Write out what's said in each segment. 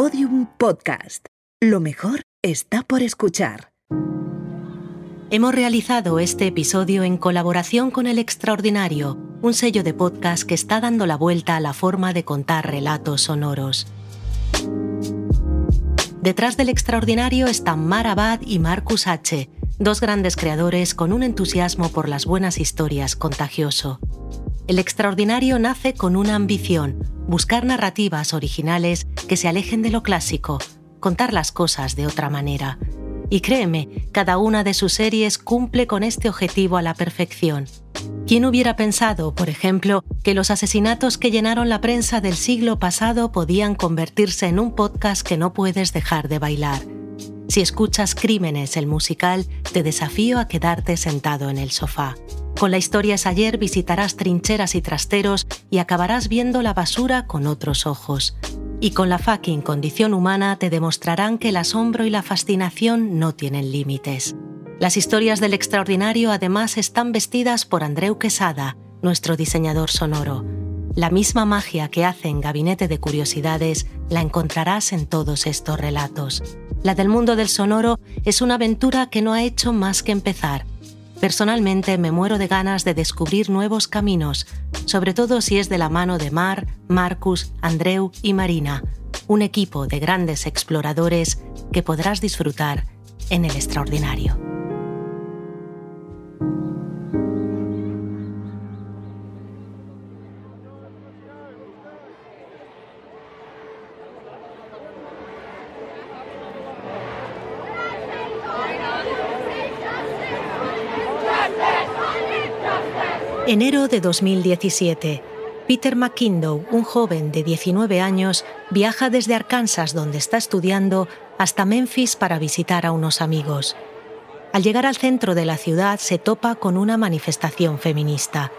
Podium Podcast. Lo mejor está por escuchar. Hemos realizado este episodio en colaboración con El Extraordinario, un sello de podcast que está dando la vuelta a la forma de contar relatos sonoros. Detrás del Extraordinario están Mar Abad y Marcus H., dos grandes creadores con un entusiasmo por las buenas historias contagioso. El Extraordinario nace con una ambición, buscar narrativas originales que se alejen de lo clásico, contar las cosas de otra manera. Y créeme, cada una de sus series cumple con este objetivo a la perfección. ¿Quién hubiera pensado, por ejemplo, que los asesinatos que llenaron la prensa del siglo pasado podían convertirse en un podcast que no puedes dejar de bailar? Si escuchas Crímenes, el musical, te desafío a quedarte sentado en el sofá. Con la historia es ayer visitarás trincheras y trasteros y acabarás viendo la basura con otros ojos. Y con la fucking condición humana te demostrarán que el asombro y la fascinación no tienen límites. Las historias del extraordinario además están vestidas por Andreu Quesada, nuestro diseñador sonoro. La misma magia que hace en Gabinete de Curiosidades la encontrarás en todos estos relatos. La del mundo del sonoro es una aventura que no ha hecho más que empezar Personalmente me muero de ganas de descubrir nuevos caminos, sobre todo si es de la mano de Mar, Marcus, Andreu y Marina, un equipo de grandes exploradores que podrás disfrutar en el extraordinario. Enero de 2017. Peter McKindow, un joven de 19 años, viaja desde Arkansas, donde está estudiando, hasta Memphis para visitar a unos amigos. Al llegar al centro de la ciudad se topa con una manifestación feminista.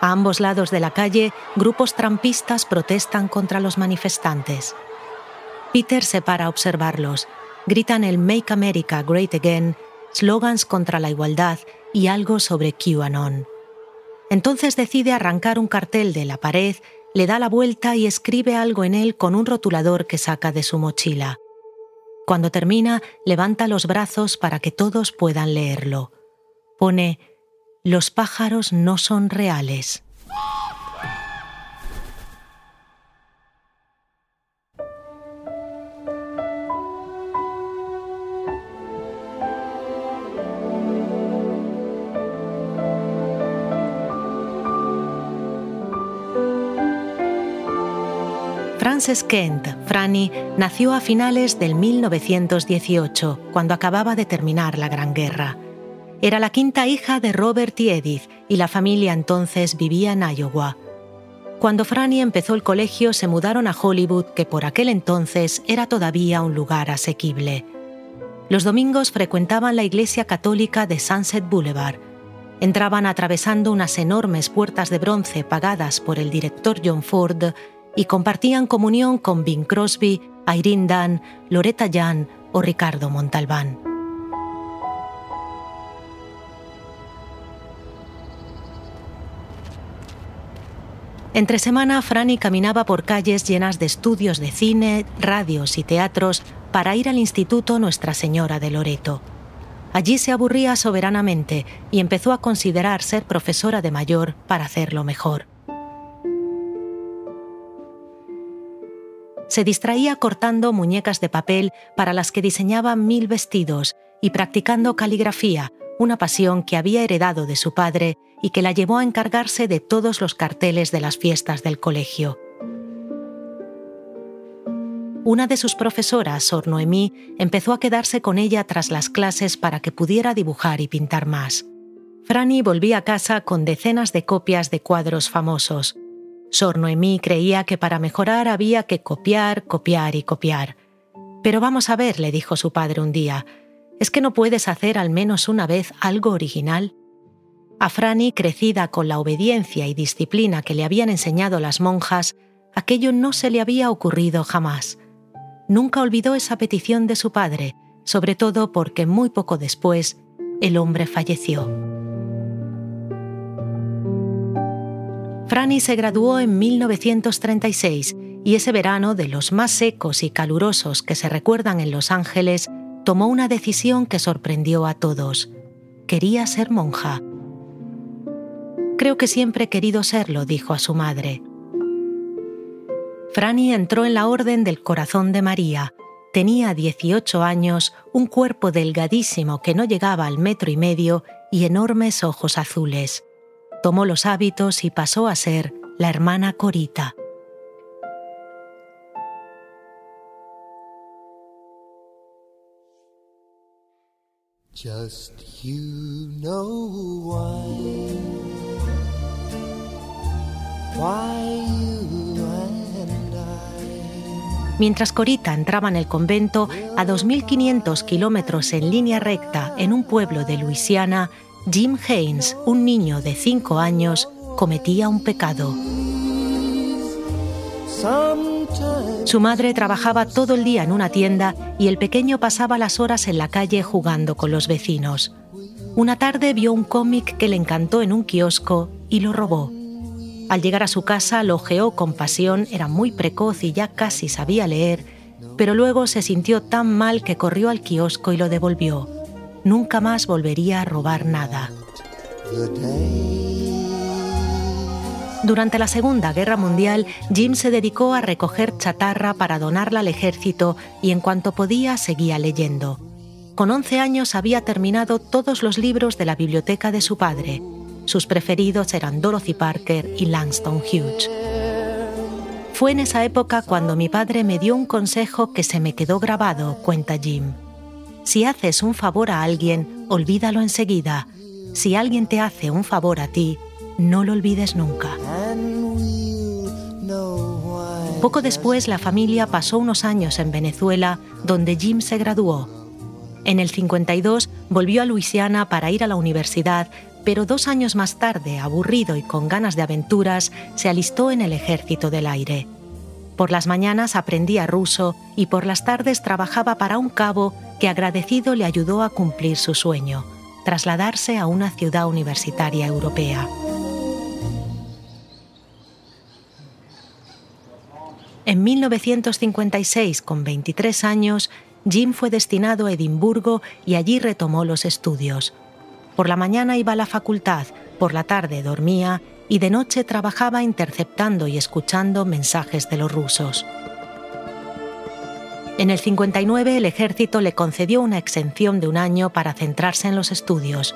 A ambos lados de la calle, grupos trampistas protestan contra los manifestantes. Peter se para a observarlos. Gritan el Make America Great Again, slogans contra la igualdad y algo sobre QAnon. Entonces decide arrancar un cartel de la pared, le da la vuelta y escribe algo en él con un rotulador que saca de su mochila. Cuando termina, levanta los brazos para que todos puedan leerlo. Pone, Los pájaros no son reales. Frances Kent, Franny, nació a finales del 1918, cuando acababa de terminar la Gran Guerra. Era la quinta hija de Robert y Edith y la familia entonces vivía en Iowa. Cuando Franny empezó el colegio se mudaron a Hollywood, que por aquel entonces era todavía un lugar asequible. Los domingos frecuentaban la iglesia católica de Sunset Boulevard. Entraban atravesando unas enormes puertas de bronce pagadas por el director John Ford y compartían comunión con Bing Crosby, Irene Dunn, Loretta Jan o Ricardo Montalbán. Entre semana, Franny caminaba por calles llenas de estudios de cine, radios y teatros para ir al Instituto Nuestra Señora de Loreto. Allí se aburría soberanamente y empezó a considerar ser profesora de mayor para hacerlo mejor. Se distraía cortando muñecas de papel para las que diseñaba mil vestidos y practicando caligrafía, una pasión que había heredado de su padre y que la llevó a encargarse de todos los carteles de las fiestas del colegio. Una de sus profesoras, Sor Noemí, empezó a quedarse con ella tras las clases para que pudiera dibujar y pintar más. Franny volvía a casa con decenas de copias de cuadros famosos, Sor Noemí creía que para mejorar había que copiar, copiar y copiar. Pero vamos a ver, le dijo su padre un día, ¿es que no puedes hacer al menos una vez algo original? A Franny, crecida con la obediencia y disciplina que le habían enseñado las monjas, aquello no se le había ocurrido jamás. Nunca olvidó esa petición de su padre, sobre todo porque muy poco después el hombre falleció. Franny se graduó en 1936 y ese verano de los más secos y calurosos que se recuerdan en Los Ángeles, tomó una decisión que sorprendió a todos. Quería ser monja. Creo que siempre he querido serlo, dijo a su madre. Franny entró en la Orden del Corazón de María. Tenía 18 años, un cuerpo delgadísimo que no llegaba al metro y medio y enormes ojos azules. Tomó los hábitos y pasó a ser la hermana Corita. Mientras Corita entraba en el convento a 2.500 kilómetros en línea recta en un pueblo de Luisiana, Jim Haynes, un niño de 5 años, cometía un pecado. Su madre trabajaba todo el día en una tienda y el pequeño pasaba las horas en la calle jugando con los vecinos. Una tarde vio un cómic que le encantó en un kiosco y lo robó. Al llegar a su casa lo ojeó con pasión, era muy precoz y ya casi sabía leer, pero luego se sintió tan mal que corrió al kiosco y lo devolvió. Nunca más volvería a robar nada. Durante la Segunda Guerra Mundial, Jim se dedicó a recoger chatarra para donarla al ejército y en cuanto podía seguía leyendo. Con 11 años había terminado todos los libros de la biblioteca de su padre. Sus preferidos eran Dorothy Parker y Langston Hughes. Fue en esa época cuando mi padre me dio un consejo que se me quedó grabado, cuenta Jim. Si haces un favor a alguien, olvídalo enseguida. Si alguien te hace un favor a ti, no lo olvides nunca. Poco después la familia pasó unos años en Venezuela, donde Jim se graduó. En el 52 volvió a Luisiana para ir a la universidad, pero dos años más tarde, aburrido y con ganas de aventuras, se alistó en el ejército del aire. Por las mañanas aprendía ruso y por las tardes trabajaba para un cabo que agradecido le ayudó a cumplir su sueño, trasladarse a una ciudad universitaria europea. En 1956, con 23 años, Jim fue destinado a Edimburgo y allí retomó los estudios. Por la mañana iba a la facultad, por la tarde dormía y de noche trabajaba interceptando y escuchando mensajes de los rusos. En el 59 el ejército le concedió una exención de un año para centrarse en los estudios.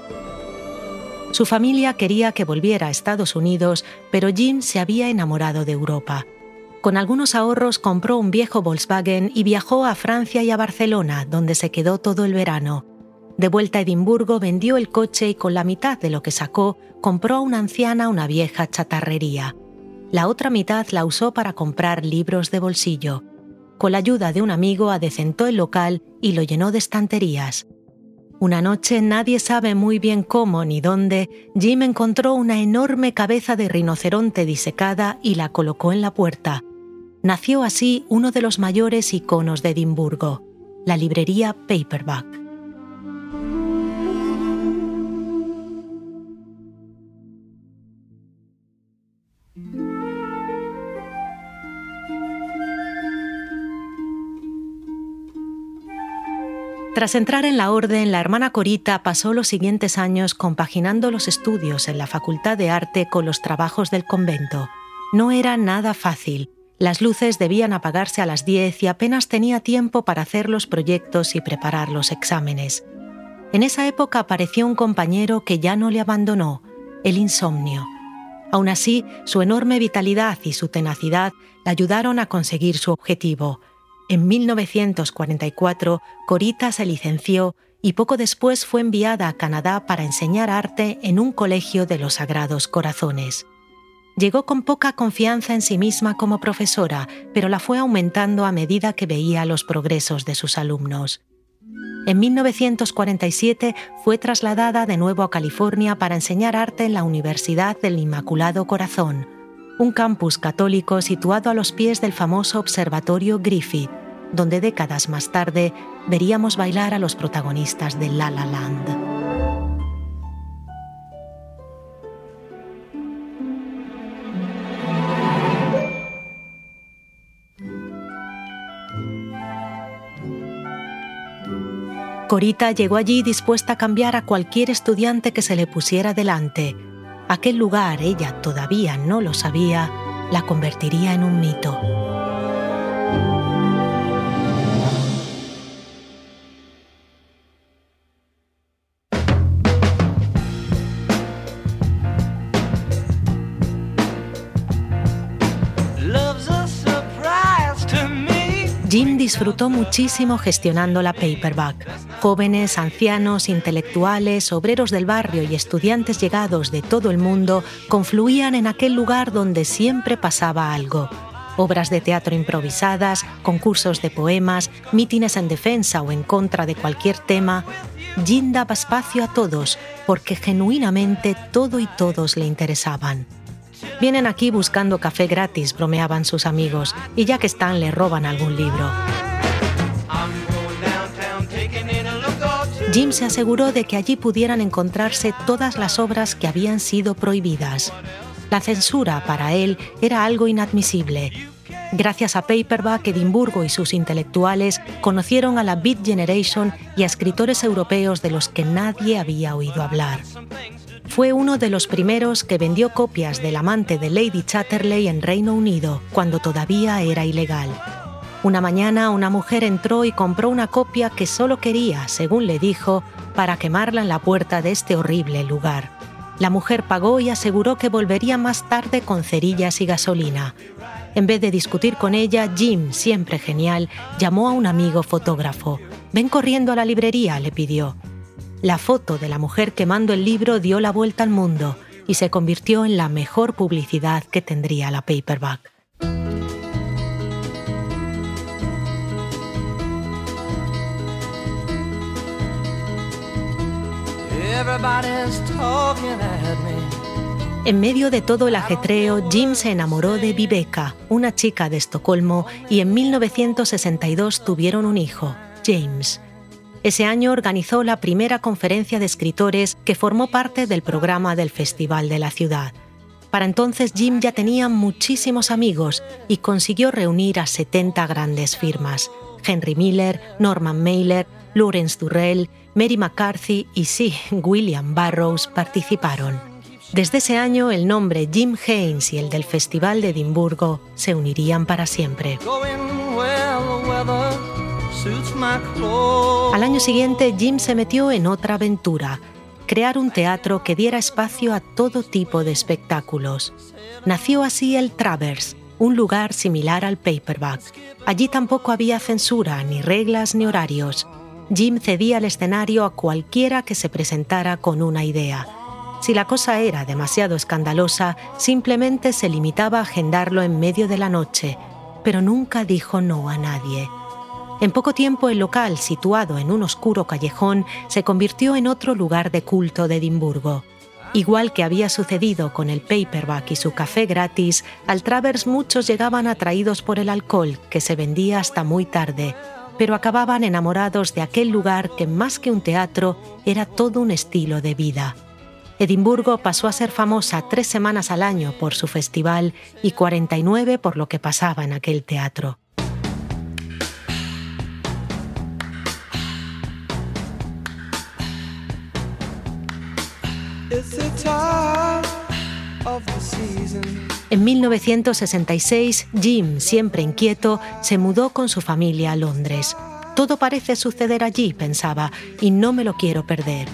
Su familia quería que volviera a Estados Unidos, pero Jim se había enamorado de Europa. Con algunos ahorros compró un viejo Volkswagen y viajó a Francia y a Barcelona, donde se quedó todo el verano. De vuelta a Edimburgo vendió el coche y con la mitad de lo que sacó compró a una anciana una vieja chatarrería. La otra mitad la usó para comprar libros de bolsillo. Con la ayuda de un amigo adecentó el local y lo llenó de estanterías. Una noche, nadie sabe muy bien cómo ni dónde, Jim encontró una enorme cabeza de rinoceronte disecada y la colocó en la puerta nació así uno de los mayores iconos de Edimburgo, la librería Paperback. Tras entrar en la orden, la hermana Corita pasó los siguientes años compaginando los estudios en la Facultad de Arte con los trabajos del convento. No era nada fácil, las luces debían apagarse a las 10 y apenas tenía tiempo para hacer los proyectos y preparar los exámenes. En esa época apareció un compañero que ya no le abandonó, el insomnio. Aún así, su enorme vitalidad y su tenacidad le ayudaron a conseguir su objetivo. En 1944, Corita se licenció y poco después fue enviada a Canadá para enseñar arte en un colegio de los Sagrados Corazones. Llegó con poca confianza en sí misma como profesora, pero la fue aumentando a medida que veía los progresos de sus alumnos. En 1947 fue trasladada de nuevo a California para enseñar arte en la Universidad del Inmaculado Corazón, un campus católico situado a los pies del famoso Observatorio Griffith, donde décadas más tarde veríamos bailar a los protagonistas de La La Land. Corita llegó allí dispuesta a cambiar a cualquier estudiante que se le pusiera delante, Aquel lugar, ella todavía no lo sabía, la convertiría en un mito. Disfrutó muchísimo gestionando la paperback. Jóvenes, ancianos, intelectuales, obreros del barrio y estudiantes llegados de todo el mundo confluían en aquel lugar donde siempre pasaba algo. Obras de teatro improvisadas, concursos de poemas, mítines en defensa o en contra de cualquier tema. Jim daba espacio a todos porque genuinamente todo y todos le interesaban. Vienen aquí buscando café gratis, bromeaban sus amigos, y ya que están le roban algún libro. Jim se aseguró de que allí pudieran encontrarse todas las obras que habían sido prohibidas. La censura para él era algo inadmisible. Gracias a Paperback, Edimburgo y sus intelectuales conocieron a la Beat Generation y a escritores europeos de los que nadie había oído hablar fue uno de los primeros que vendió copias del amante de Lady Chatterley en Reino Unido, cuando todavía era ilegal. Una mañana una mujer entró y compró una copia que solo quería, según le dijo, para quemarla en la puerta de este horrible lugar. La mujer pagó y aseguró que volvería más tarde con cerillas y gasolina. En vez de discutir con ella, Jim, siempre genial, llamó a un amigo fotógrafo. Ven corriendo a la librería, le pidió. La foto de la mujer quemando el libro dio la vuelta al mundo y se convirtió en la mejor publicidad que tendría la paperback. En medio de todo el ajetreo, Jim se enamoró de Viveka, una chica de Estocolmo, y en 1962 tuvieron un hijo, James. Ese año organizó la primera conferencia de escritores que formó parte del programa del Festival de la Ciudad. Para entonces Jim ya tenía muchísimos amigos y consiguió reunir a 70 grandes firmas. Henry Miller, Norman Mailer, Lawrence Durrell, Mary McCarthy y sí, William Burroughs participaron. Desde ese año el nombre Jim Haynes y el del Festival de Edimburgo se unirían para siempre. Al año siguiente, Jim se metió en otra aventura, crear un teatro que diera espacio a todo tipo de espectáculos. Nació así el Travers, un lugar similar al paperback. Allí tampoco había censura, ni reglas, ni horarios. Jim cedía el escenario a cualquiera que se presentara con una idea. Si la cosa era demasiado escandalosa, simplemente se limitaba a agendarlo en medio de la noche, pero nunca dijo no a nadie. En poco tiempo el local, situado en un oscuro callejón, se convirtió en otro lugar de culto de Edimburgo. Igual que había sucedido con el paperback y su café gratis, al Travers muchos llegaban atraídos por el alcohol, que se vendía hasta muy tarde, pero acababan enamorados de aquel lugar que más que un teatro era todo un estilo de vida. Edimburgo pasó a ser famosa tres semanas al año por su festival y 49 por lo que pasaba en aquel teatro. En 1966, Jim, siempre inquieto, se mudó con su familia a Londres. Todo parece suceder allí, pensaba, y no me lo quiero perder.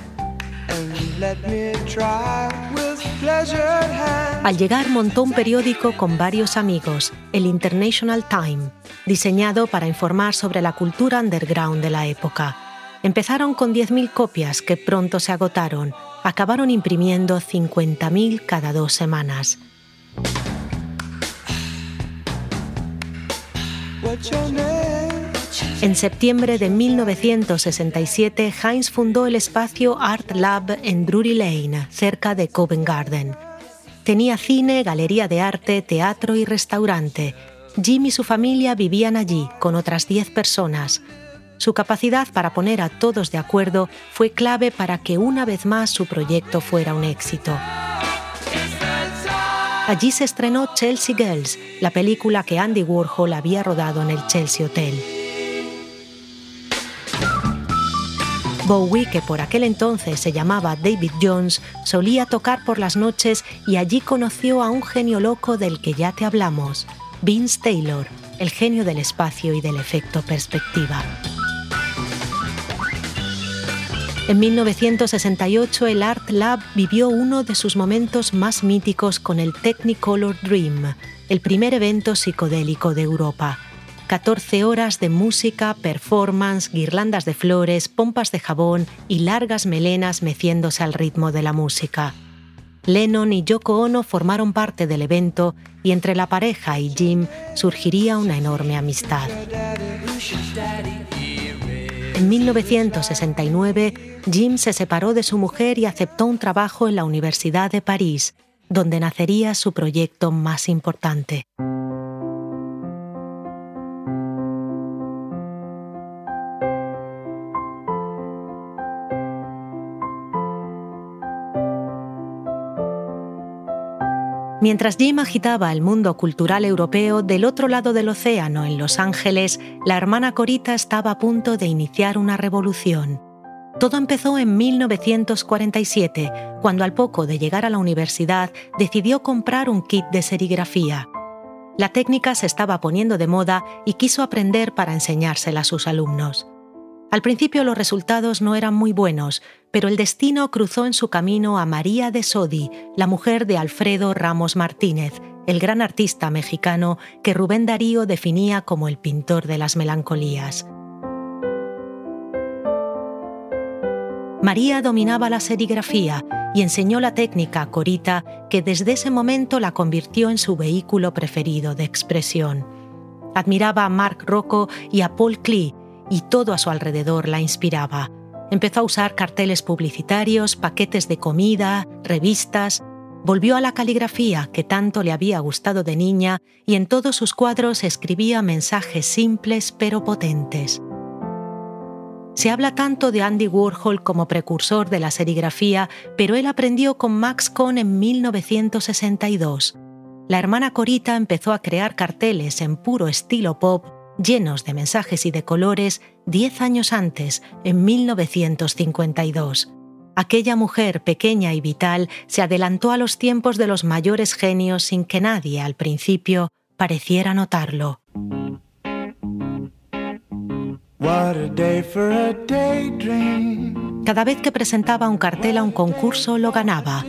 Al llegar montó un periódico con varios amigos, el International Time, diseñado para informar sobre la cultura underground de la época. Empezaron con 10.000 copias que pronto se agotaron, acabaron imprimiendo 50.000 cada dos semanas. En septiembre de 1967, Heinz fundó el espacio Art Lab en Drury Lane, cerca de Covent Garden. Tenía cine, galería de arte, teatro y restaurante. Jim y su familia vivían allí con otras 10 personas. Su capacidad para poner a todos de acuerdo fue clave para que una vez más su proyecto fuera un éxito. Allí se estrenó Chelsea Girls, la película que Andy Warhol había rodado en el Chelsea Hotel. Bowie, que por aquel entonces se llamaba David Jones, solía tocar por las noches y allí conoció a un genio loco del que ya te hablamos, Vince Taylor, el genio del espacio y del efecto perspectiva. En 1968 el Art Lab vivió uno de sus momentos más míticos con el Technicolor Dream, el primer evento psicodélico de Europa. 14 horas de música, performance, guirlandas de flores, pompas de jabón y largas melenas meciéndose al ritmo de la música. Lennon y Yoko Ono formaron parte del evento y entre la pareja y Jim surgiría una enorme amistad. En 1969, Jim se separó de su mujer y aceptó un trabajo en la Universidad de París, donde nacería su proyecto más importante. Mientras Jim agitaba el mundo cultural europeo, del otro lado del océano, en Los Ángeles, la hermana Corita estaba a punto de iniciar una revolución. Todo empezó en 1947, cuando al poco de llegar a la universidad decidió comprar un kit de serigrafía. La técnica se estaba poniendo de moda y quiso aprender para enseñársela a sus alumnos. Al principio los resultados no eran muy buenos, pero el destino cruzó en su camino a María de Sodi, la mujer de Alfredo Ramos Martínez, el gran artista mexicano que Rubén Darío definía como el pintor de las melancolías. María dominaba la serigrafía y enseñó la técnica Corita, que desde ese momento la convirtió en su vehículo preferido de expresión. Admiraba a Marc Rocco y a Paul Klee, y todo a su alrededor la inspiraba. Empezó a usar carteles publicitarios, paquetes de comida, revistas. Volvió a la caligrafía que tanto le había gustado de niña y en todos sus cuadros escribía mensajes simples pero potentes. Se habla tanto de Andy Warhol como precursor de la serigrafía, pero él aprendió con Max Kohn en 1962. La hermana Corita empezó a crear carteles en puro estilo pop llenos de mensajes y de colores, diez años antes, en 1952. Aquella mujer pequeña y vital se adelantó a los tiempos de los mayores genios sin que nadie, al principio, pareciera notarlo. Cada vez que presentaba un cartel a un concurso lo ganaba.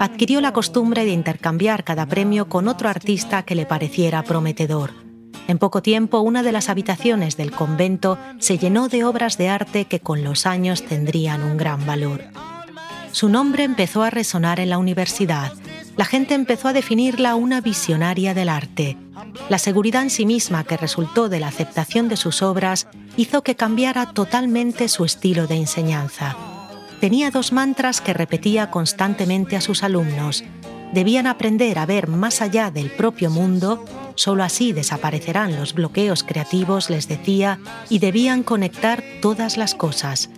Adquirió la costumbre de intercambiar cada premio con otro artista que le pareciera prometedor. En poco tiempo, una de las habitaciones del convento se llenó de obras de arte que con los años tendrían un gran valor. Su nombre empezó a resonar en la universidad. La gente empezó a definirla una visionaria del arte. La seguridad en sí misma que resultó de la aceptación de sus obras hizo que cambiara totalmente su estilo de enseñanza. Tenía dos mantras que repetía constantemente a sus alumnos. Debían aprender a ver más allá del propio mundo Solo así desaparecerán los bloqueos creativos, les decía, y debían conectar todas las cosas.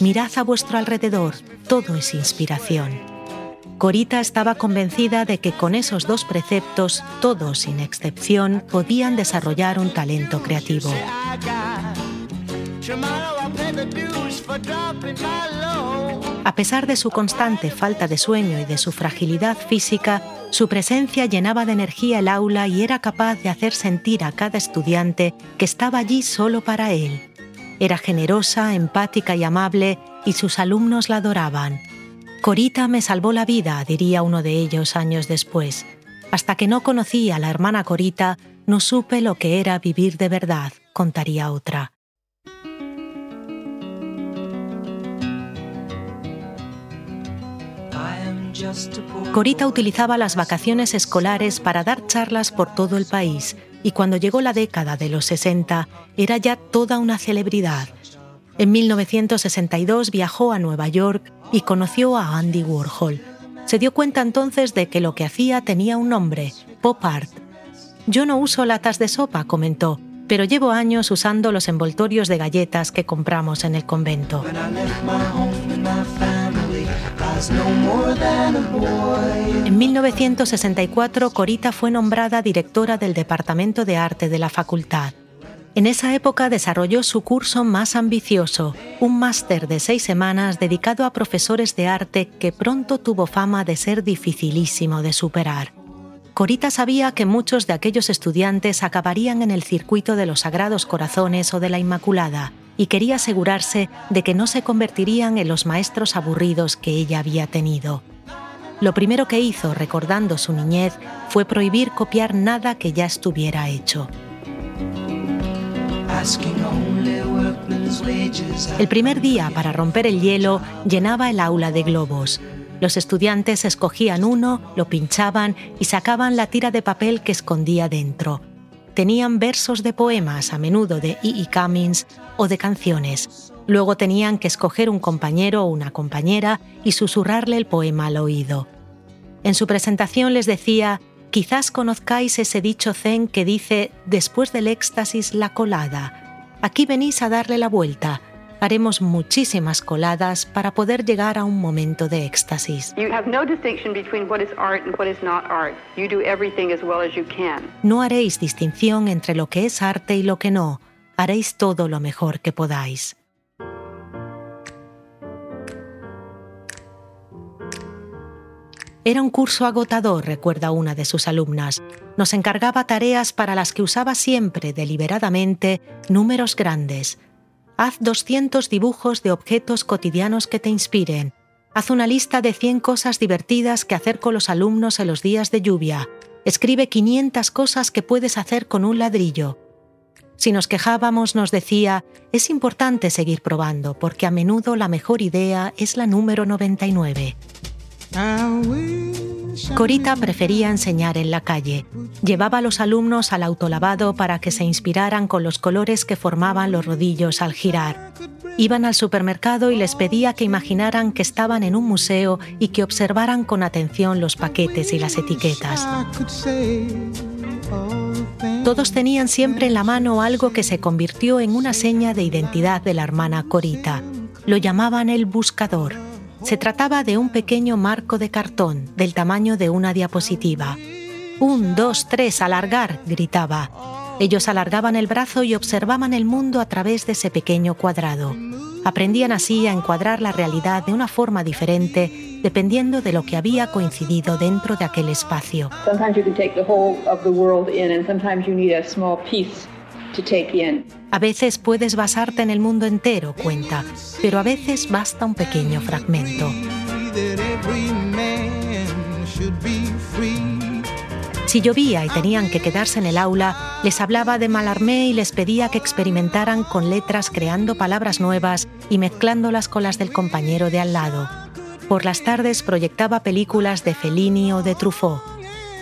Mirad a vuestro alrededor, todo es inspiración. Corita estaba convencida de que con esos dos preceptos, todos sin excepción, podían desarrollar un talento creativo. A pesar de su constante falta de sueño y de su fragilidad física, su presencia llenaba de energía el aula y era capaz de hacer sentir a cada estudiante que estaba allí solo para él. Era generosa, empática y amable, y sus alumnos la adoraban. Corita me salvó la vida, diría uno de ellos años después. Hasta que no conocí a la hermana Corita, no supe lo que era vivir de verdad, contaría otra. Corita utilizaba las vacaciones escolares para dar charlas por todo el país y cuando llegó la década de los 60 era ya toda una celebridad. En 1962 viajó a Nueva York y conoció a Andy Warhol. Se dio cuenta entonces de que lo que hacía tenía un nombre, pop art. Yo no uso latas de sopa, comentó, pero llevo años usando los envoltorios de galletas que compramos en el convento. En 1964, Corita fue nombrada directora del Departamento de Arte de la facultad. En esa época desarrolló su curso más ambicioso, un máster de seis semanas dedicado a profesores de arte que pronto tuvo fama de ser dificilísimo de superar. Corita sabía que muchos de aquellos estudiantes acabarían en el circuito de los Sagrados Corazones o de la Inmaculada, y quería asegurarse de que no se convertirían en los maestros aburridos que ella había tenido. Lo primero que hizo, recordando su niñez, fue prohibir copiar nada que ya estuviera hecho. El primer día, para romper el hielo, llenaba el aula de globos. Los estudiantes escogían uno, lo pinchaban y sacaban la tira de papel que escondía dentro. Tenían versos de poemas, a menudo de E. E. Cummings, o de canciones. Luego tenían que escoger un compañero o una compañera y susurrarle el poema al oído. En su presentación les decía, Quizás conozcáis ese dicho zen que dice, después del éxtasis la colada. Aquí venís a darle la vuelta. Haremos muchísimas coladas para poder llegar a un momento de éxtasis. No haréis distinción entre lo que es arte y lo que no. Haréis todo lo mejor que podáis. Era un curso agotador, recuerda una de sus alumnas. Nos encargaba tareas para las que usaba siempre, deliberadamente, números grandes. Haz 200 dibujos de objetos cotidianos que te inspiren. Haz una lista de 100 cosas divertidas que hacer con los alumnos en los días de lluvia. Escribe 500 cosas que puedes hacer con un ladrillo. Si nos quejábamos, nos decía, es importante seguir probando, porque a menudo la mejor idea es la número 99. Corita prefería enseñar en la calle. Llevaba a los alumnos al autolavado para que se inspiraran con los colores que formaban los rodillos al girar. Iban al supermercado y les pedía que imaginaran que estaban en un museo y que observaran con atención los paquetes y las etiquetas. Todos tenían siempre en la mano algo que se convirtió en una seña de identidad de la hermana Corita. Lo llamaban el buscador se trataba de un pequeño marco de cartón del tamaño de una diapositiva. Un, dos, tres, alargar, gritaba. Ellos alargaban el brazo y observaban el mundo a través de ese pequeño cuadrado. Aprendían así a encuadrar la realidad de una forma diferente dependiendo de lo que había coincidido dentro de aquel espacio. A veces puedes basarte en el mundo entero, cuenta, pero a veces basta un pequeño fragmento. Si llovía y tenían que quedarse en el aula, les hablaba de Malarmé y les pedía que experimentaran con letras creando palabras nuevas y mezclándolas con las del compañero de al lado. Por las tardes proyectaba películas de Fellini o de Truffaut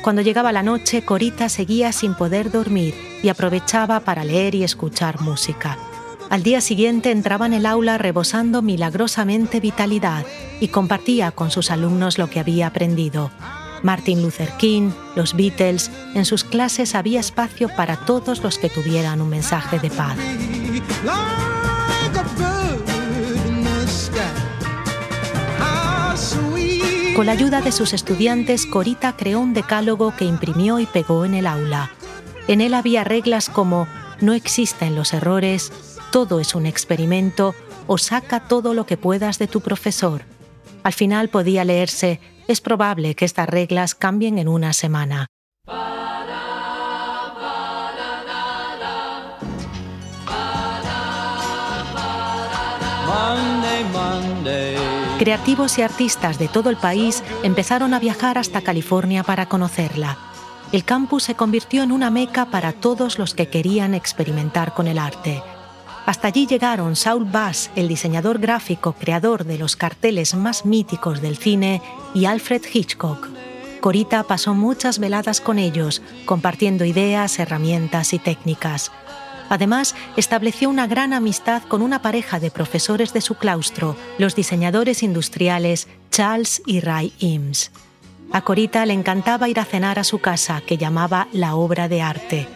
cuando llegaba la noche, Corita seguía sin poder dormir y aprovechaba para leer y escuchar música. Al día siguiente entraba en el aula rebosando milagrosamente vitalidad y compartía con sus alumnos lo que había aprendido. Martin Luther King, los Beatles, en sus clases había espacio para todos los que tuvieran un mensaje de paz. Con la ayuda de sus estudiantes, Corita creó un decálogo que imprimió y pegó en el aula. En él había reglas como no existen los errores, todo es un experimento o saca todo lo que puedas de tu profesor. Al final podía leerse, es probable que estas reglas cambien en una semana. Creativos y artistas de todo el país empezaron a viajar hasta California para conocerla. El campus se convirtió en una meca para todos los que querían experimentar con el arte. Hasta allí llegaron Saul Bass, el diseñador gráfico creador de los carteles más míticos del cine, y Alfred Hitchcock. Corita pasó muchas veladas con ellos, compartiendo ideas, herramientas y técnicas. Además, estableció una gran amistad con una pareja de profesores de su claustro, los diseñadores industriales Charles y Ray Eames. A Corita le encantaba ir a cenar a su casa, que llamaba la obra de arte.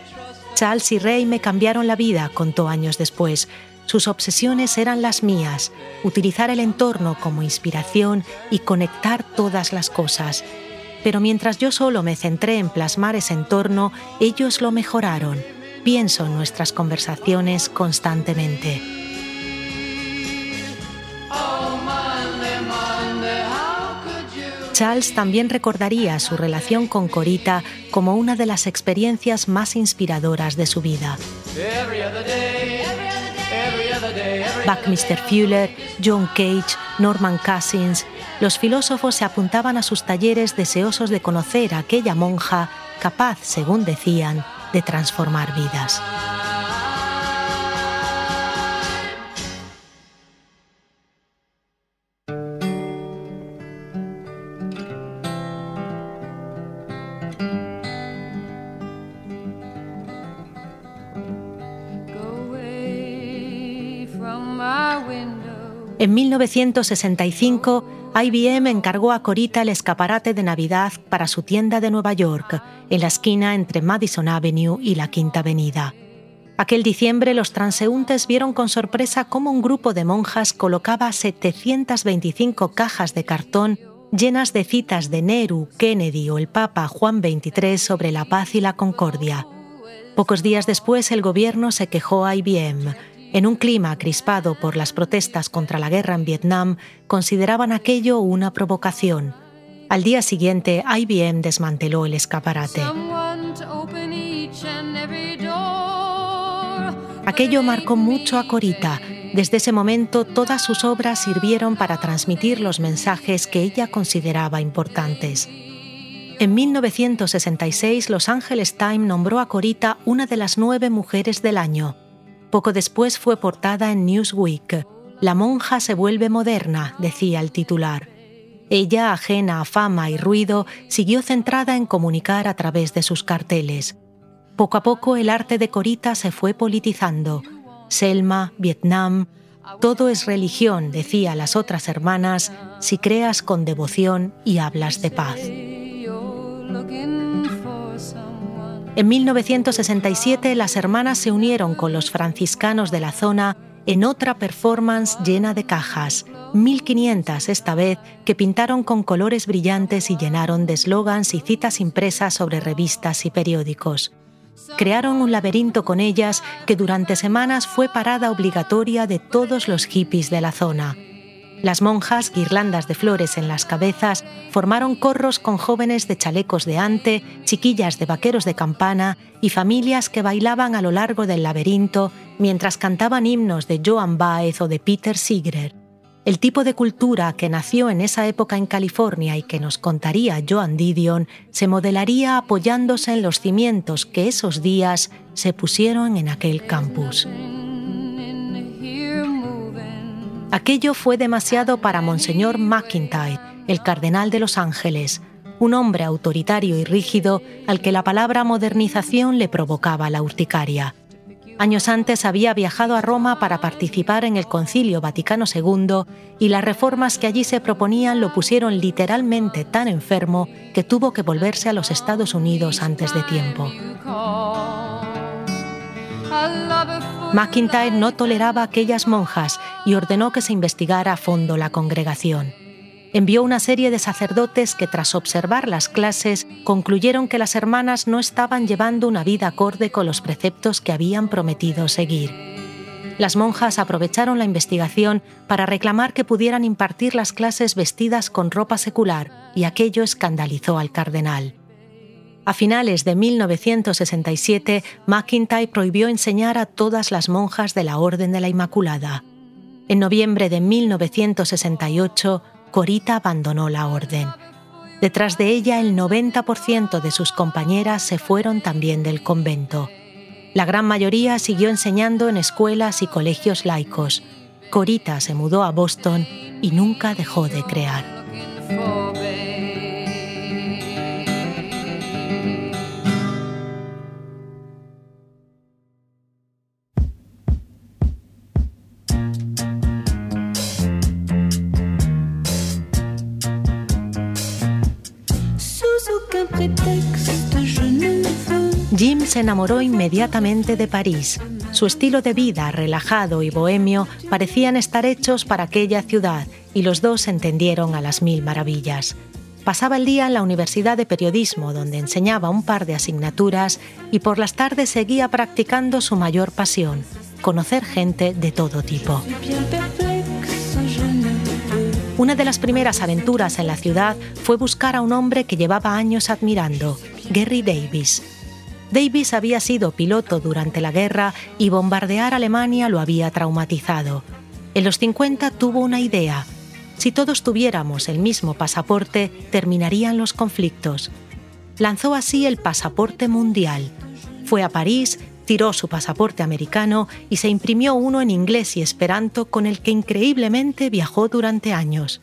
Charles y Ray me cambiaron la vida, contó años después. Sus obsesiones eran las mías, utilizar el entorno como inspiración y conectar todas las cosas. Pero mientras yo solo me centré en plasmar ese entorno, ellos lo mejoraron pienso en nuestras conversaciones constantemente. Charles también recordaría su relación con Corita como una de las experiencias más inspiradoras de su vida. Buckminster Fuller, John Cage, Norman Cousins, los filósofos se apuntaban a sus talleres deseosos de conocer a aquella monja capaz, según decían, de transformar vidas. En 1965, IBM encargó a Corita el escaparate de Navidad para su tienda de Nueva York, en la esquina entre Madison Avenue y la Quinta Avenida. Aquel diciembre los transeúntes vieron con sorpresa cómo un grupo de monjas colocaba 725 cajas de cartón llenas de citas de Nehru, Kennedy o el Papa Juan XXIII sobre la paz y la concordia. Pocos días después el gobierno se quejó a IBM en un clima crispado por las protestas contra la guerra en Vietnam, consideraban aquello una provocación. Al día siguiente, IBM desmanteló el escaparate. Aquello marcó mucho a Corita. Desde ese momento, todas sus obras sirvieron para transmitir los mensajes que ella consideraba importantes. En 1966, Los Angeles Times nombró a Corita una de las nueve mujeres del año. Poco después fue portada en Newsweek. La monja se vuelve moderna, decía el titular. Ella, ajena a fama y ruido, siguió centrada en comunicar a través de sus carteles. Poco a poco el arte de Corita se fue politizando. Selma, Vietnam, todo es religión, decía las otras hermanas, si creas con devoción y hablas de paz. En 1967 las hermanas se unieron con los franciscanos de la zona en otra performance llena de cajas, 1500 esta vez, que pintaron con colores brillantes y llenaron de eslogans y citas impresas sobre revistas y periódicos. Crearon un laberinto con ellas que durante semanas fue parada obligatoria de todos los hippies de la zona. Las monjas, guirlandas de flores en las cabezas, formaron corros con jóvenes de chalecos de ante, chiquillas de vaqueros de campana y familias que bailaban a lo largo del laberinto mientras cantaban himnos de Joan Baez o de Peter Sigrer. El tipo de cultura que nació en esa época en California y que nos contaría Joan Didion se modelaría apoyándose en los cimientos que esos días se pusieron en aquel campus. Aquello fue demasiado para Monseñor McIntyre, el cardenal de Los Ángeles, un hombre autoritario y rígido al que la palabra modernización le provocaba la urticaria. Años antes había viajado a Roma para participar en el Concilio Vaticano II y las reformas que allí se proponían lo pusieron literalmente tan enfermo que tuvo que volverse a los Estados Unidos antes de tiempo. McIntyre no toleraba aquellas monjas y ordenó que se investigara a fondo la congregación. Envió una serie de sacerdotes que tras observar las clases concluyeron que las hermanas no estaban llevando una vida acorde con los preceptos que habían prometido seguir. Las monjas aprovecharon la investigación para reclamar que pudieran impartir las clases vestidas con ropa secular y aquello escandalizó al cardenal. A finales de 1967, McIntyre prohibió enseñar a todas las monjas de la Orden de la Inmaculada. En noviembre de 1968, Corita abandonó la orden. Detrás de ella, el 90% de sus compañeras se fueron también del convento. La gran mayoría siguió enseñando en escuelas y colegios laicos. Corita se mudó a Boston y nunca dejó de crear. Jim se enamoró inmediatamente de París. Su estilo de vida, relajado y bohemio, parecían estar hechos para aquella ciudad y los dos se entendieron a las mil maravillas. Pasaba el día en la Universidad de Periodismo, donde enseñaba un par de asignaturas, y por las tardes seguía practicando su mayor pasión, conocer gente de todo tipo. Una de las primeras aventuras en la ciudad fue buscar a un hombre que llevaba años admirando, Gary Davis. Davis había sido piloto durante la guerra y bombardear Alemania lo había traumatizado. En los 50 tuvo una idea, si todos tuviéramos el mismo pasaporte, terminarían los conflictos. Lanzó así el pasaporte mundial. Fue a París, tiró su pasaporte americano y se imprimió uno en inglés y esperanto con el que increíblemente viajó durante años.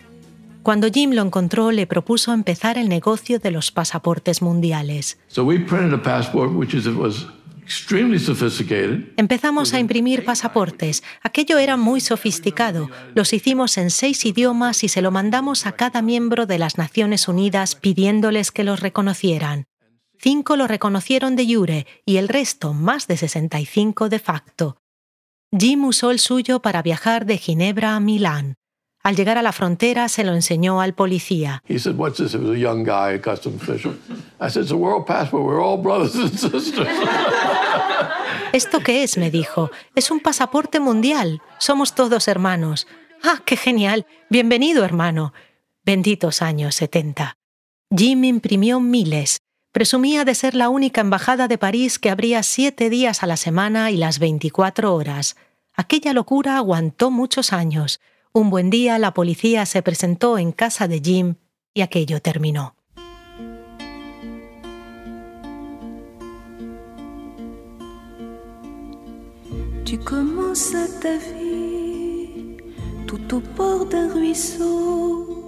Cuando Jim lo encontró, le propuso empezar el negocio de los pasaportes mundiales. Empezamos a imprimir pasaportes. Aquello era muy sofisticado. Los hicimos en seis idiomas y se lo mandamos a cada miembro de las Naciones Unidas pidiéndoles que los reconocieran. Cinco lo reconocieron de jure y el resto, más de 65 de facto. Jim usó el suyo para viajar de Ginebra a Milán. Al llegar a la frontera se lo enseñó al policía. ¿Esto qué es? me dijo. Es un pasaporte mundial. Somos todos hermanos. Ah, qué genial. Bienvenido, hermano. Benditos años 70. Jim imprimió miles. Presumía de ser la única embajada de París que abría siete días a la semana y las 24 horas. Aquella locura aguantó muchos años. Un buen día la policía se presentó en casa de Jim y aquello terminó.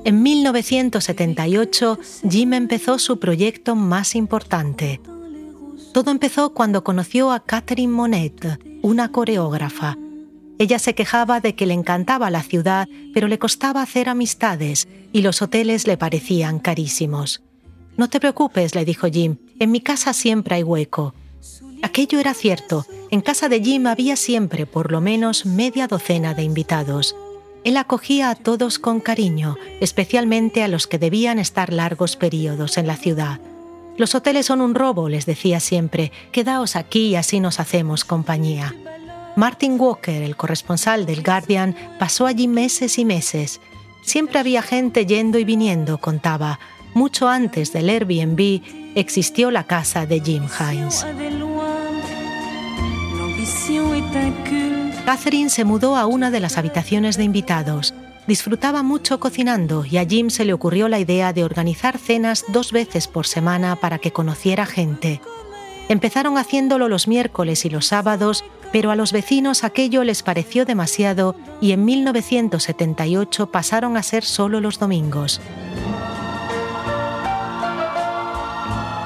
En 1978, Jim empezó su proyecto más importante. Todo empezó cuando conoció a Catherine Monet, una coreógrafa. Ella se quejaba de que le encantaba la ciudad, pero le costaba hacer amistades y los hoteles le parecían carísimos. No te preocupes, le dijo Jim, en mi casa siempre hay hueco. Aquello era cierto, en casa de Jim había siempre por lo menos media docena de invitados. Él acogía a todos con cariño, especialmente a los que debían estar largos periodos en la ciudad. Los hoteles son un robo, les decía siempre, quedaos aquí y así nos hacemos compañía. Martin Walker, el corresponsal del Guardian, pasó allí meses y meses. Siempre había gente yendo y viniendo, contaba. Mucho antes del Airbnb existió la casa de Jim Hines. Catherine se mudó a una de las habitaciones de invitados. Disfrutaba mucho cocinando y a Jim se le ocurrió la idea de organizar cenas dos veces por semana para que conociera gente. Empezaron haciéndolo los miércoles y los sábados pero a los vecinos aquello les pareció demasiado y en 1978 pasaron a ser solo los domingos.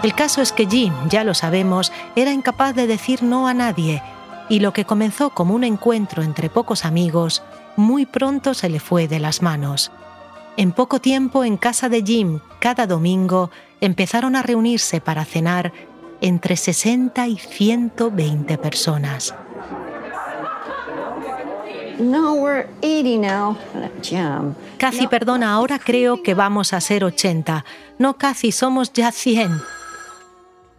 El caso es que Jim, ya lo sabemos, era incapaz de decir no a nadie, y lo que comenzó como un encuentro entre pocos amigos, muy pronto se le fue de las manos. En poco tiempo, en casa de Jim, cada domingo, empezaron a reunirse para cenar entre 60 y 120 personas. No, we're 80 now. Cathy, perdona, ahora creo que vamos a ser 80. No, Cathy, somos ya 100.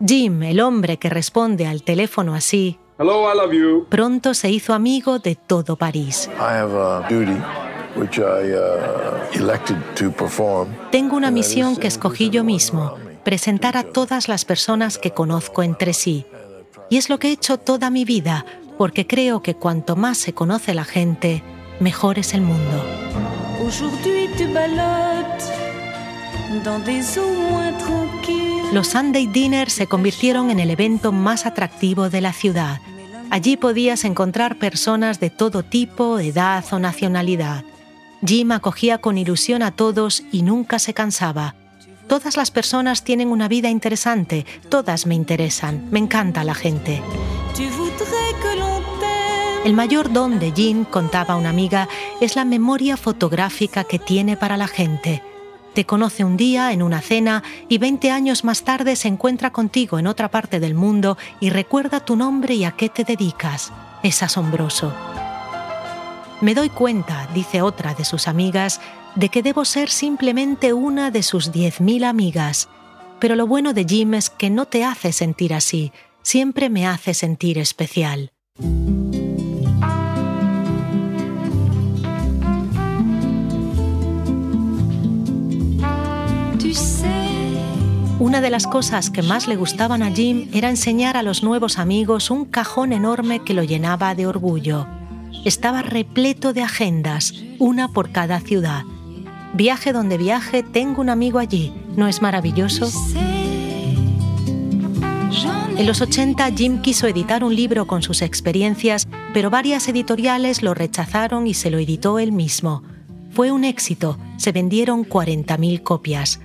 Jim, el hombre que responde al teléfono así, Hello, I love you. pronto se hizo amigo de todo París. I have a duty which I uh, elected to perform. Tengo una misión que escogí yo mismo, presentar a todas las personas que conozco entre sí. Y es lo que he hecho toda mi vida, porque creo que cuanto más se conoce la gente, mejor es el mundo. Los Sunday Dinners se convirtieron en el evento más atractivo de la ciudad. Allí podías encontrar personas de todo tipo, edad o nacionalidad. Jim acogía con ilusión a todos y nunca se cansaba. Todas las personas tienen una vida interesante, todas me interesan, me encanta la gente. El mayor don de Jim, contaba una amiga, es la memoria fotográfica que tiene para la gente. Te conoce un día en una cena y 20 años más tarde se encuentra contigo en otra parte del mundo y recuerda tu nombre y a qué te dedicas. Es asombroso. Me doy cuenta, dice otra de sus amigas, de que debo ser simplemente una de sus 10.000 amigas. Pero lo bueno de Jim es que no te hace sentir así, siempre me hace sentir especial. Una de las cosas que más le gustaban a Jim era enseñar a los nuevos amigos un cajón enorme que lo llenaba de orgullo. Estaba repleto de agendas, una por cada ciudad. Viaje donde viaje, tengo un amigo allí. ¿No es maravilloso? En los 80 Jim quiso editar un libro con sus experiencias, pero varias editoriales lo rechazaron y se lo editó él mismo. Fue un éxito, se vendieron 40.000 copias.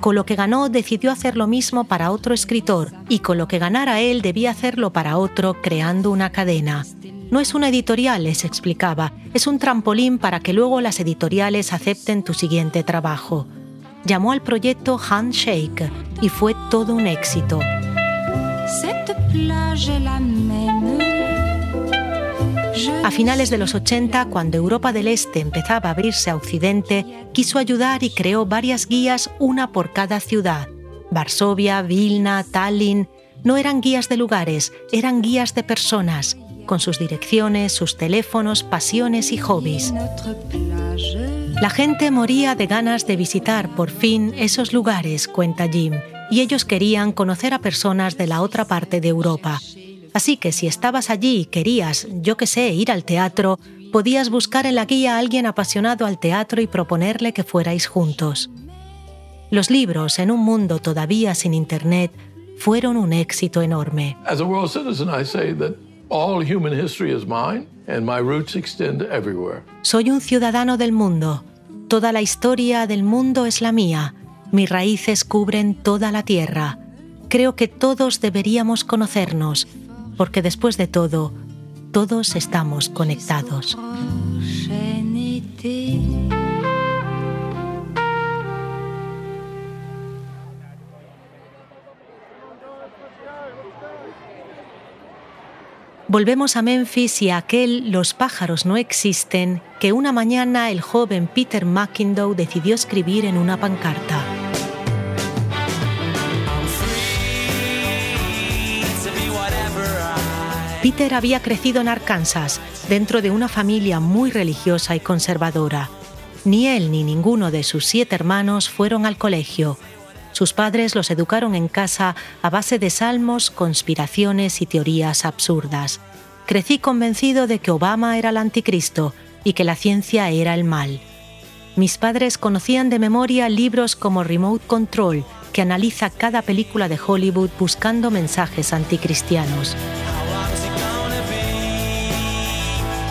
Con lo que ganó decidió hacer lo mismo para otro escritor y con lo que ganara él debía hacerlo para otro creando una cadena. No es una editorial, les explicaba, es un trampolín para que luego las editoriales acepten tu siguiente trabajo. Llamó al proyecto Handshake y fue todo un éxito. A finales de los 80, cuando Europa del Este empezaba a abrirse a Occidente, quiso ayudar y creó varias guías, una por cada ciudad. Varsovia, Vilna, Tallinn. No eran guías de lugares, eran guías de personas, con sus direcciones, sus teléfonos, pasiones y hobbies. La gente moría de ganas de visitar por fin esos lugares, cuenta Jim, y ellos querían conocer a personas de la otra parte de Europa. Así que si estabas allí y querías, yo qué sé, ir al teatro, podías buscar en la guía a alguien apasionado al teatro y proponerle que fuerais juntos. Los libros, en un mundo todavía sin Internet, fueron un éxito enorme. Soy un ciudadano del mundo. Toda la historia del mundo es la mía. Mis raíces cubren toda la tierra. Creo que todos deberíamos conocernos, porque después de todo, todos estamos conectados. Volvemos a Memphis y a aquel Los pájaros no existen que una mañana el joven Peter McIndoe decidió escribir en una pancarta. Peter había crecido en Arkansas, dentro de una familia muy religiosa y conservadora. Ni él ni ninguno de sus siete hermanos fueron al colegio. Sus padres los educaron en casa a base de salmos, conspiraciones y teorías absurdas. Crecí convencido de que Obama era el anticristo y que la ciencia era el mal. Mis padres conocían de memoria libros como Remote Control, que analiza cada película de Hollywood buscando mensajes anticristianos.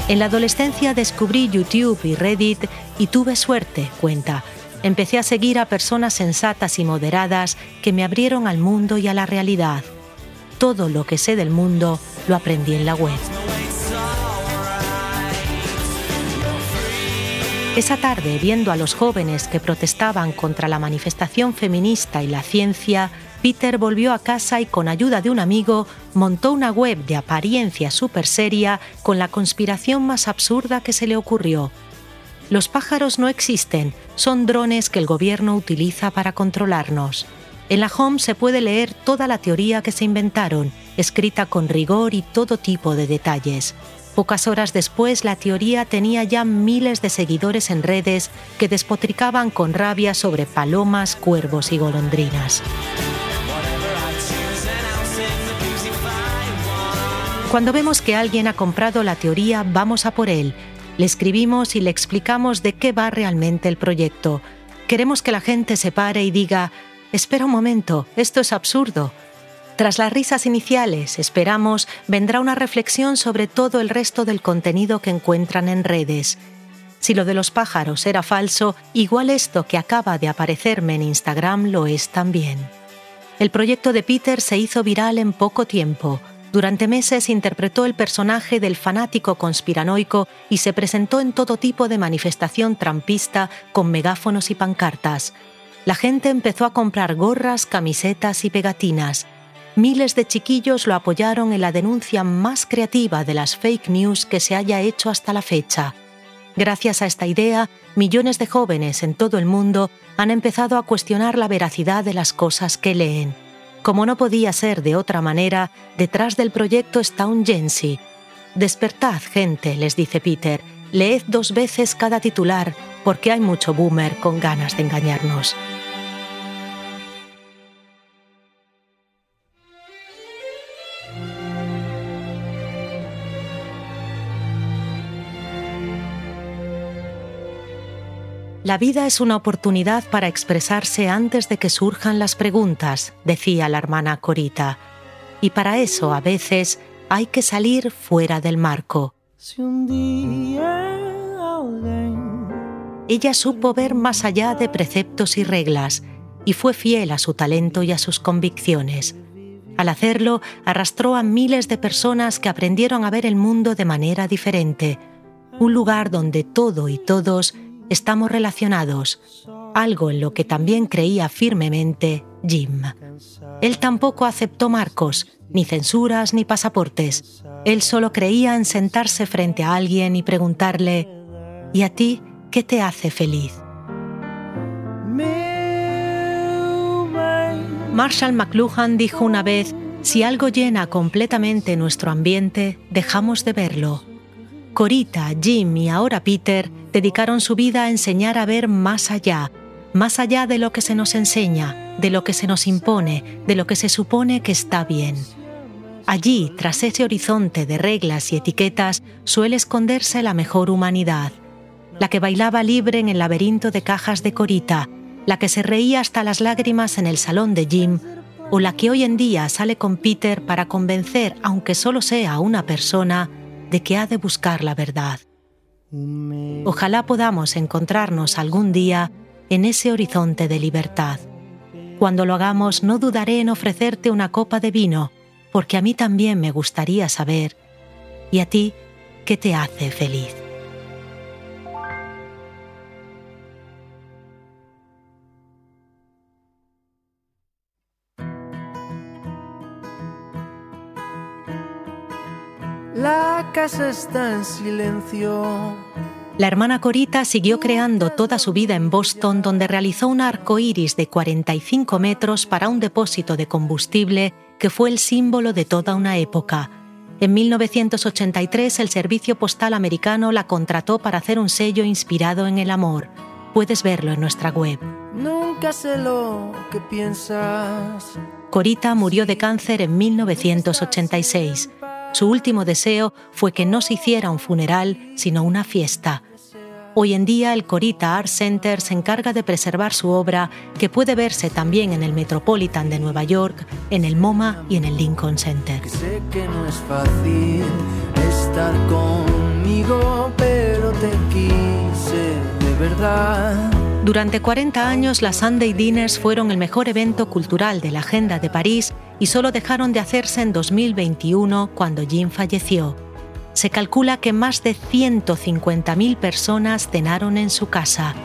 En la adolescencia descubrí YouTube y Reddit y tuve suerte, cuenta. Empecé a seguir a personas sensatas y moderadas que me abrieron al mundo y a la realidad. Todo lo que sé del mundo lo aprendí en la web. Esa tarde, viendo a los jóvenes que protestaban contra la manifestación feminista y la ciencia, Peter volvió a casa y con ayuda de un amigo montó una web de apariencia súper seria con la conspiración más absurda que se le ocurrió. Los pájaros no existen, son drones que el gobierno utiliza para controlarnos. En la home se puede leer toda la teoría que se inventaron, escrita con rigor y todo tipo de detalles. Pocas horas después, la teoría tenía ya miles de seguidores en redes que despotricaban con rabia sobre palomas, cuervos y golondrinas. Cuando vemos que alguien ha comprado la teoría, vamos a por él. Le escribimos y le explicamos de qué va realmente el proyecto. Queremos que la gente se pare y diga, espera un momento, esto es absurdo. Tras las risas iniciales, esperamos, vendrá una reflexión sobre todo el resto del contenido que encuentran en redes. Si lo de los pájaros era falso, igual esto que acaba de aparecerme en Instagram lo es también. El proyecto de Peter se hizo viral en poco tiempo. Durante meses interpretó el personaje del fanático conspiranoico y se presentó en todo tipo de manifestación trampista con megáfonos y pancartas. La gente empezó a comprar gorras, camisetas y pegatinas. Miles de chiquillos lo apoyaron en la denuncia más creativa de las fake news que se haya hecho hasta la fecha. Gracias a esta idea, millones de jóvenes en todo el mundo han empezado a cuestionar la veracidad de las cosas que leen. Como no podía ser de otra manera, detrás del proyecto está un Jensi. Despertad, gente, les dice Peter, leed dos veces cada titular, porque hay mucho boomer con ganas de engañarnos. La vida es una oportunidad para expresarse antes de que surjan las preguntas, decía la hermana Corita. Y para eso a veces hay que salir fuera del marco. Ella supo ver más allá de preceptos y reglas y fue fiel a su talento y a sus convicciones. Al hacerlo, arrastró a miles de personas que aprendieron a ver el mundo de manera diferente, un lugar donde todo y todos estamos relacionados, algo en lo que también creía firmemente Jim. Él tampoco aceptó marcos, ni censuras, ni pasaportes. Él solo creía en sentarse frente a alguien y preguntarle, ¿y a ti qué te hace feliz? Marshall McLuhan dijo una vez, si algo llena completamente nuestro ambiente, dejamos de verlo. Corita, Jim y ahora Peter dedicaron su vida a enseñar a ver más allá, más allá de lo que se nos enseña, de lo que se nos impone, de lo que se supone que está bien. Allí, tras ese horizonte de reglas y etiquetas, suele esconderse la mejor humanidad, la que bailaba libre en el laberinto de cajas de Corita, la que se reía hasta las lágrimas en el salón de Jim, o la que hoy en día sale con Peter para convencer, aunque solo sea una persona, de que ha de buscar la verdad. Ojalá podamos encontrarnos algún día en ese horizonte de libertad. Cuando lo hagamos no dudaré en ofrecerte una copa de vino, porque a mí también me gustaría saber, ¿y a ti qué te hace feliz? La casa está en silencio. La hermana Corita siguió creando toda su vida en Boston, donde realizó un arco iris de 45 metros para un depósito de combustible que fue el símbolo de toda una época. En 1983, el Servicio Postal Americano la contrató para hacer un sello inspirado en el amor. Puedes verlo en nuestra web. Nunca sé lo que piensas. Corita murió de cáncer en 1986. Su último deseo fue que no se hiciera un funeral, sino una fiesta. Hoy en día el Corita Art Center se encarga de preservar su obra, que puede verse también en el Metropolitan de Nueva York, en el MoMA y en el Lincoln Center. Sé que no es fácil estar conmigo, pero te quise de verdad. Durante 40 años, las Sunday Dinners fueron el mejor evento cultural de la agenda de París y solo dejaron de hacerse en 2021 cuando Jim falleció. Se calcula que más de 150.000 personas cenaron en su casa.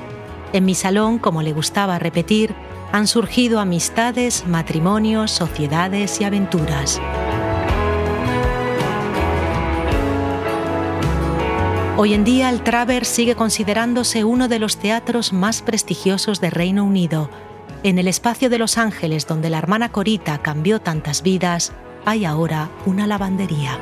En mi salón, como le gustaba repetir, han surgido amistades, matrimonios, sociedades y aventuras. Hoy en día el Travers sigue considerándose uno de los teatros más prestigiosos de Reino Unido. En el espacio de Los Ángeles donde la hermana Corita cambió tantas vidas, hay ahora una lavandería.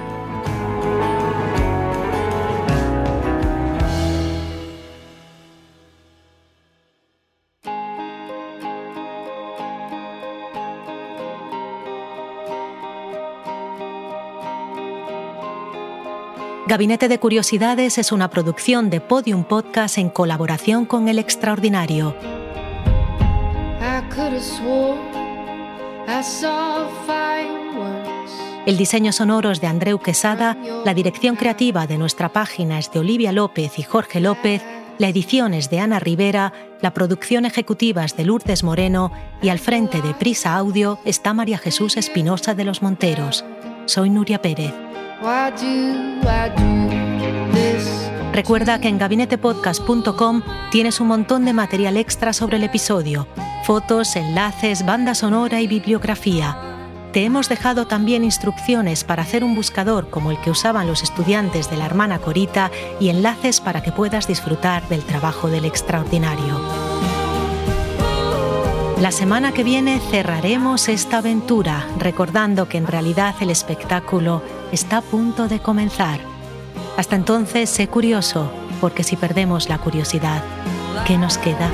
Gabinete de Curiosidades es una producción de Podium Podcast en colaboración con El Extraordinario. El diseño sonoro es de Andreu Quesada, la dirección creativa de nuestra página es de Olivia López y Jorge López, la edición es de Ana Rivera, la producción ejecutiva es de Lourdes Moreno y al frente de Prisa Audio está María Jesús Espinosa de los Monteros. Soy Nuria Pérez. Recuerda que en gabinetepodcast.com tienes un montón de material extra sobre el episodio, fotos, enlaces, banda sonora y bibliografía. Te hemos dejado también instrucciones para hacer un buscador como el que usaban los estudiantes de la hermana Corita y enlaces para que puedas disfrutar del trabajo del extraordinario. La semana que viene cerraremos esta aventura recordando que en realidad el espectáculo está a punto de comenzar. Hasta entonces, sé curioso, porque si perdemos la curiosidad, ¿qué nos queda?